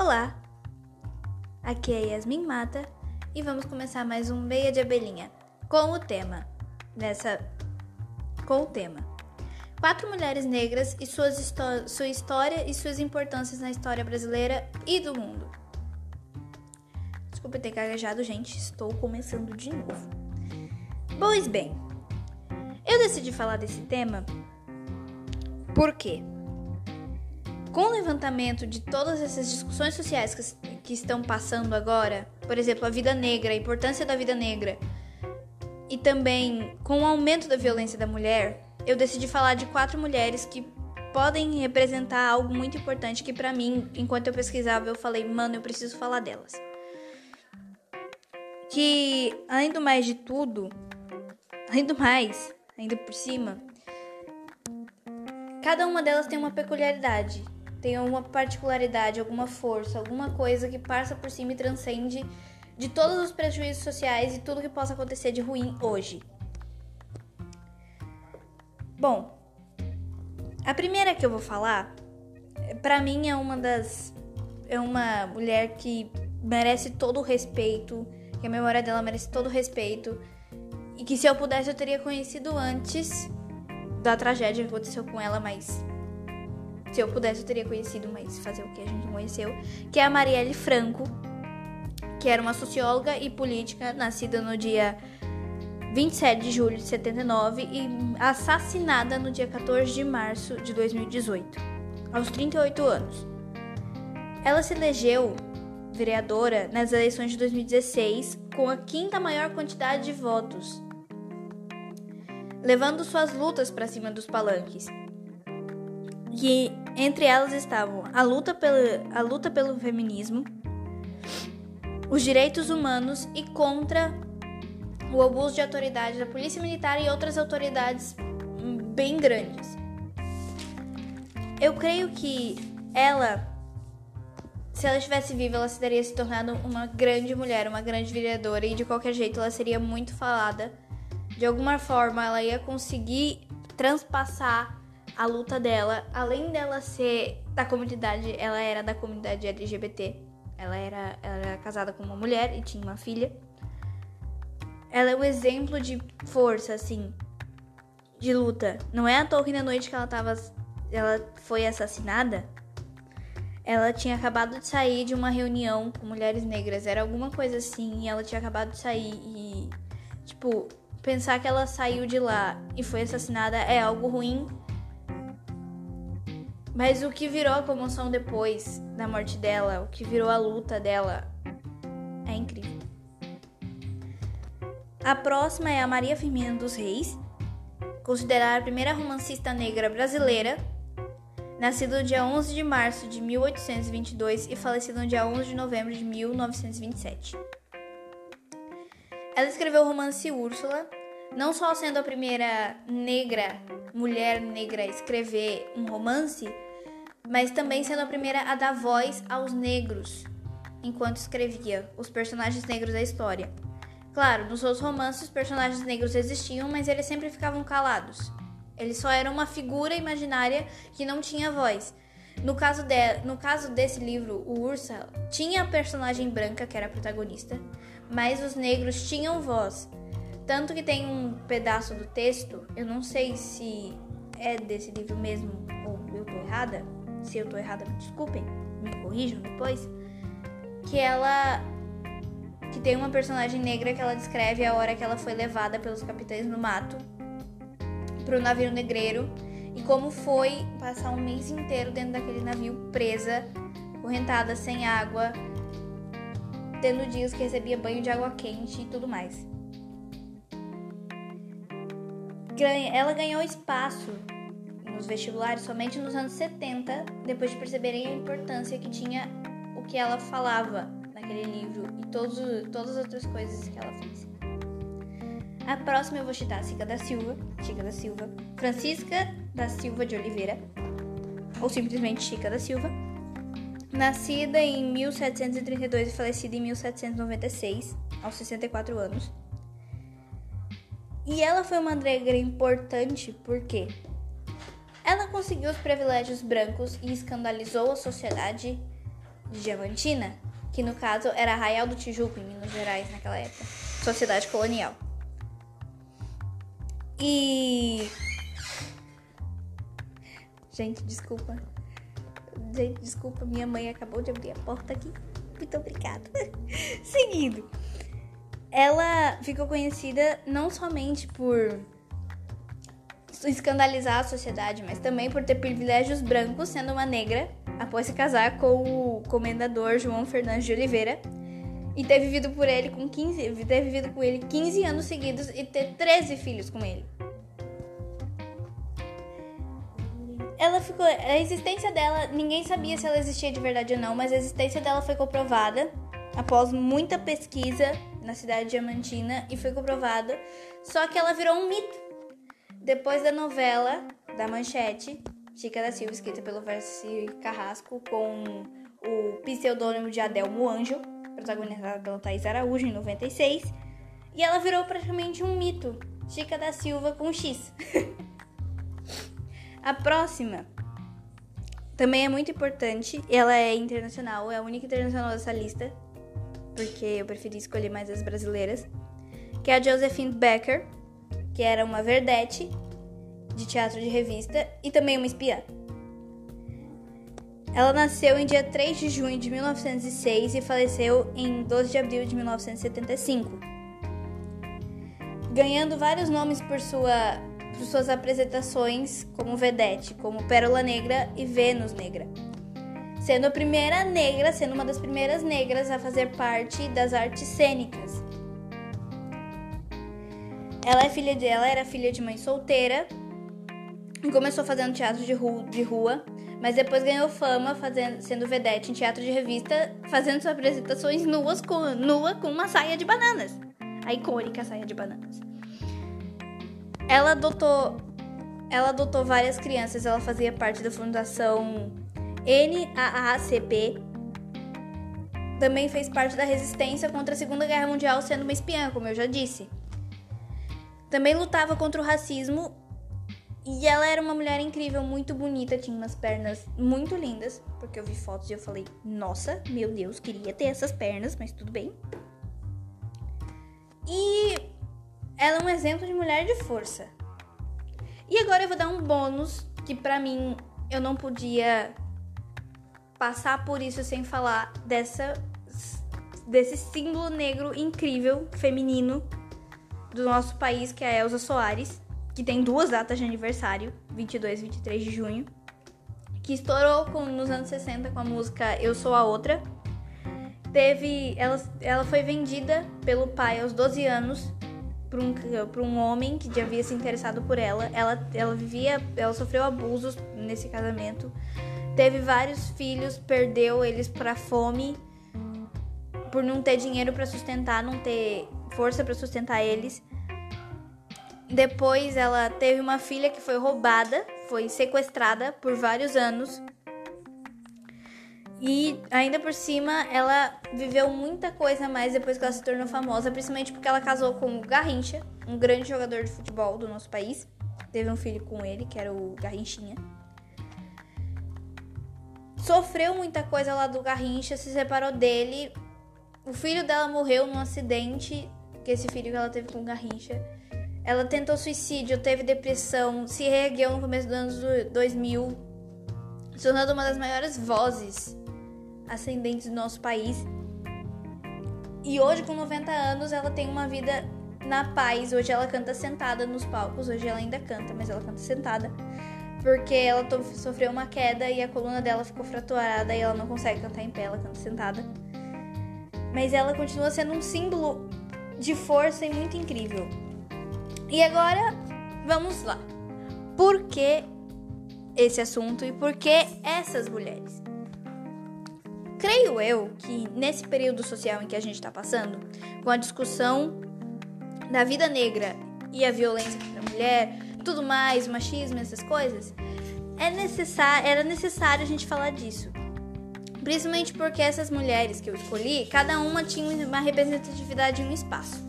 Olá, aqui é Yasmin Mata e vamos começar mais um Meia de Abelhinha com o tema nessa com o tema quatro mulheres negras e suas sua história e suas importâncias na história brasileira e do mundo. Desculpa ter gaguejado, gente, estou começando de novo. Pois bem, eu decidi falar desse tema porque com o levantamento de todas essas discussões sociais que, que estão passando agora, por exemplo, a vida negra, a importância da vida negra, e também com o aumento da violência da mulher, eu decidi falar de quatro mulheres que podem representar algo muito importante que para mim, enquanto eu pesquisava, eu falei, mano, eu preciso falar delas. Que além do mais de tudo, além do mais, ainda por cima, cada uma delas tem uma peculiaridade tem alguma particularidade, alguma força, alguma coisa que passa por cima e transcende de todos os prejuízos sociais e tudo que possa acontecer de ruim hoje. Bom, a primeira que eu vou falar, para mim é uma das é uma mulher que merece todo o respeito, que a memória dela merece todo o respeito e que se eu pudesse eu teria conhecido antes da tragédia que aconteceu com ela, mas se eu pudesse, eu teria conhecido, mas fazer o que a gente não conheceu. Que é a Marielle Franco, que era uma socióloga e política, nascida no dia 27 de julho de 79 e assassinada no dia 14 de março de 2018, aos 38 anos. Ela se elegeu vereadora nas eleições de 2016 com a quinta maior quantidade de votos, levando suas lutas para cima dos palanques que entre elas estavam a luta, pelo, a luta pelo feminismo, os direitos humanos e contra o abuso de autoridade da polícia militar e outras autoridades bem grandes. Eu creio que ela, se ela estivesse viva, ela teria se tornado uma grande mulher, uma grande vereadora e de qualquer jeito ela seria muito falada. De alguma forma, ela ia conseguir transpassar a luta dela, além dela ser da comunidade, ela era da comunidade LGBT. Ela era, ela era casada com uma mulher e tinha uma filha. Ela é um exemplo de força, assim, de luta. Não é à toa que na noite que ela tava. Ela foi assassinada. Ela tinha acabado de sair de uma reunião com mulheres negras. Era alguma coisa assim. E ela tinha acabado de sair. E, tipo, pensar que ela saiu de lá e foi assassinada é algo ruim mas o que virou a comoção depois da morte dela, o que virou a luta dela, é incrível. A próxima é a Maria Firmina dos Reis, considerada a primeira romancista negra brasileira, nascida no dia 11 de março de 1822 e falecida no dia 11 de novembro de 1927. Ela escreveu o romance Úrsula, não só sendo a primeira negra, mulher negra a escrever um romance, mas também sendo a primeira a dar voz aos negros enquanto escrevia os personagens negros da história. Claro, nos seus romances os personagens negros existiam, mas eles sempre ficavam calados. Eles só eram uma figura imaginária que não tinha voz. No caso, de, no caso desse livro, o Ursa tinha a personagem branca, que era a protagonista, mas os negros tinham voz. Tanto que tem um pedaço do texto, eu não sei se é desse livro mesmo ou eu tô errada, se eu tô errada, me desculpem, me corrijam depois, que ela que tem uma personagem negra que ela descreve a hora que ela foi levada pelos capitães no mato pro navio negreiro e como foi passar um mês inteiro dentro daquele navio presa, correntada sem água, tendo dias que recebia banho de água quente e tudo mais. Ela ganhou espaço nos vestibulares somente nos anos 70, depois de perceberem a importância que tinha o que ela falava naquele livro e todos, todas as outras coisas que ela fez. A próxima eu vou citar Chica da Silva, Chica da Silva, Francisca da Silva de Oliveira, ou simplesmente Chica da Silva, nascida em 1732 e falecida em 1796, aos 64 anos. E ela foi uma negra importante porque ela conseguiu os privilégios brancos e escandalizou a sociedade de Diamantina, que no caso era Arraial do Tijuco, em Minas Gerais, naquela época, sociedade colonial. E. Gente, desculpa. Gente, desculpa, minha mãe acabou de abrir a porta aqui. Muito obrigada. Seguindo. Ela ficou conhecida não somente por escandalizar a sociedade, mas também por ter privilégios brancos sendo uma negra após se casar com o comendador João Fernandes de Oliveira e ter vivido por ele com 15, ter vivido com ele 15 anos seguidos e ter 13 filhos com ele. Ela ficou, a existência dela, ninguém sabia se ela existia de verdade ou não, mas a existência dela foi comprovada após muita pesquisa na cidade de Diamantina e foi comprovada, só que ela virou um mito depois da novela da Manchete, Chica da Silva, escrita pelo Versi Carrasco, com o pseudônimo de Adelmo Anjo, protagonizada pela Thais Araújo em 96, e ela virou praticamente um mito. Chica da Silva com X. a próxima também é muito importante, ela é internacional, é a única internacional dessa lista, porque eu preferi escolher mais as brasileiras, que é a Josephine Becker que era uma verdete de teatro de revista e também uma espiã. Ela nasceu em dia 3 de junho de 1906 e faleceu em 12 de abril de 1975, ganhando vários nomes por, sua, por suas apresentações como vedete, como Pérola Negra e Vênus Negra, sendo a primeira negra, sendo uma das primeiras negras a fazer parte das artes cênicas ela é filha de, era filha de mãe solteira e começou fazendo teatro de rua, de rua mas depois ganhou fama fazendo, sendo vedete em teatro de revista, fazendo suas apresentações nuas com, nua com uma saia de bananas. A icônica saia de bananas. Ela adotou, ela adotou várias crianças, ela fazia parte da fundação NAACP. Também fez parte da resistência contra a Segunda Guerra Mundial, sendo uma espiã, como eu já disse. Também lutava contra o racismo e ela era uma mulher incrível, muito bonita, tinha umas pernas muito lindas, porque eu vi fotos e eu falei: "Nossa, meu Deus, queria ter essas pernas, mas tudo bem". E ela é um exemplo de mulher de força. E agora eu vou dar um bônus que para mim eu não podia passar por isso sem falar dessa desse símbolo negro incrível feminino do nosso país, que é a Elza Soares, que tem duas datas de aniversário, 22 e 23 de junho, que estourou com, nos anos 60 com a música Eu Sou a Outra. Teve, ela, ela foi vendida pelo pai aos 12 anos para um, pra um homem que já havia se interessado por ela. Ela, ela vivia, ela sofreu abusos nesse casamento. Teve vários filhos, perdeu eles para fome por não ter dinheiro para sustentar, não ter força para sustentar eles. Depois ela teve uma filha que foi roubada, foi sequestrada por vários anos. E ainda por cima, ela viveu muita coisa mais depois que ela se tornou famosa, principalmente porque ela casou com o Garrincha, um grande jogador de futebol do nosso país. Teve um filho com ele, que era o Garrinchinha. Sofreu muita coisa lá do Garrincha, se separou dele. O filho dela morreu num acidente que esse filho que ela teve com Garrincha. Ela tentou suicídio, teve depressão, se reergueu no começo dos anos 2000, se tornando uma das maiores vozes ascendentes do nosso país. E hoje, com 90 anos, ela tem uma vida na paz. Hoje ela canta sentada nos palcos. Hoje ela ainda canta, mas ela canta sentada. Porque ela sofreu uma queda e a coluna dela ficou fraturada e ela não consegue cantar em pé, ela canta sentada. Mas ela continua sendo um símbolo de força e muito incrível. E agora, vamos lá. Por que esse assunto e por que essas mulheres? Creio eu que nesse período social em que a gente está passando, com a discussão da vida negra e a violência contra a mulher, tudo mais, machismo, essas coisas, é necessário, era necessário a gente falar disso. Principalmente porque essas mulheres que eu escolhi, cada uma tinha uma representatividade em um espaço.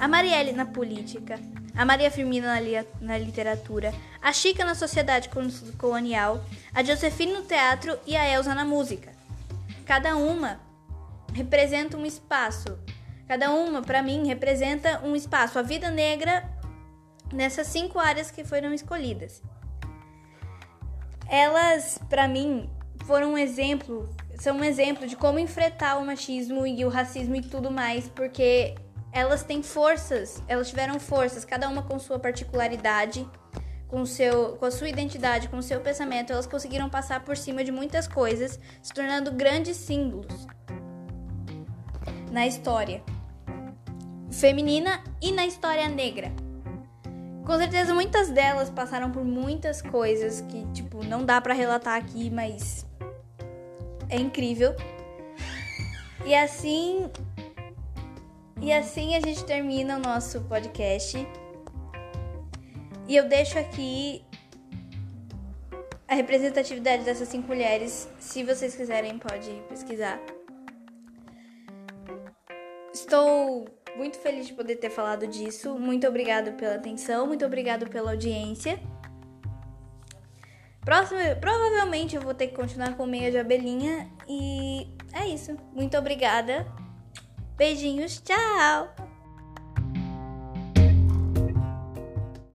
A Marielle na política, a Maria Firmina na, na literatura, a Chica na sociedade colonial, a Josefine no teatro e a Elsa na música. cada uma representa um espaço. Cada uma, para mim, representa um espaço. A vida negra nessas cinco áreas que foram escolhidas. Elas, para mim, foram um exemplo, são um exemplo de como enfrentar o machismo e o racismo e tudo mais, porque elas têm forças, elas tiveram forças, cada uma com sua particularidade, com, seu, com a sua identidade, com o seu pensamento, elas conseguiram passar por cima de muitas coisas, se tornando grandes símbolos na história feminina e na história negra. Com certeza muitas delas passaram por muitas coisas que, tipo, não dá para relatar aqui, mas é incrível. E assim e assim a gente termina o nosso podcast. E eu deixo aqui a representatividade dessas cinco mulheres. Se vocês quiserem, pode pesquisar. Estou muito feliz de poder ter falado disso. Muito obrigado pela atenção, muito obrigado pela audiência. Próximo, provavelmente eu vou ter que continuar com meia de abelhinha e é isso. Muito obrigada. Beijinhos, tchau!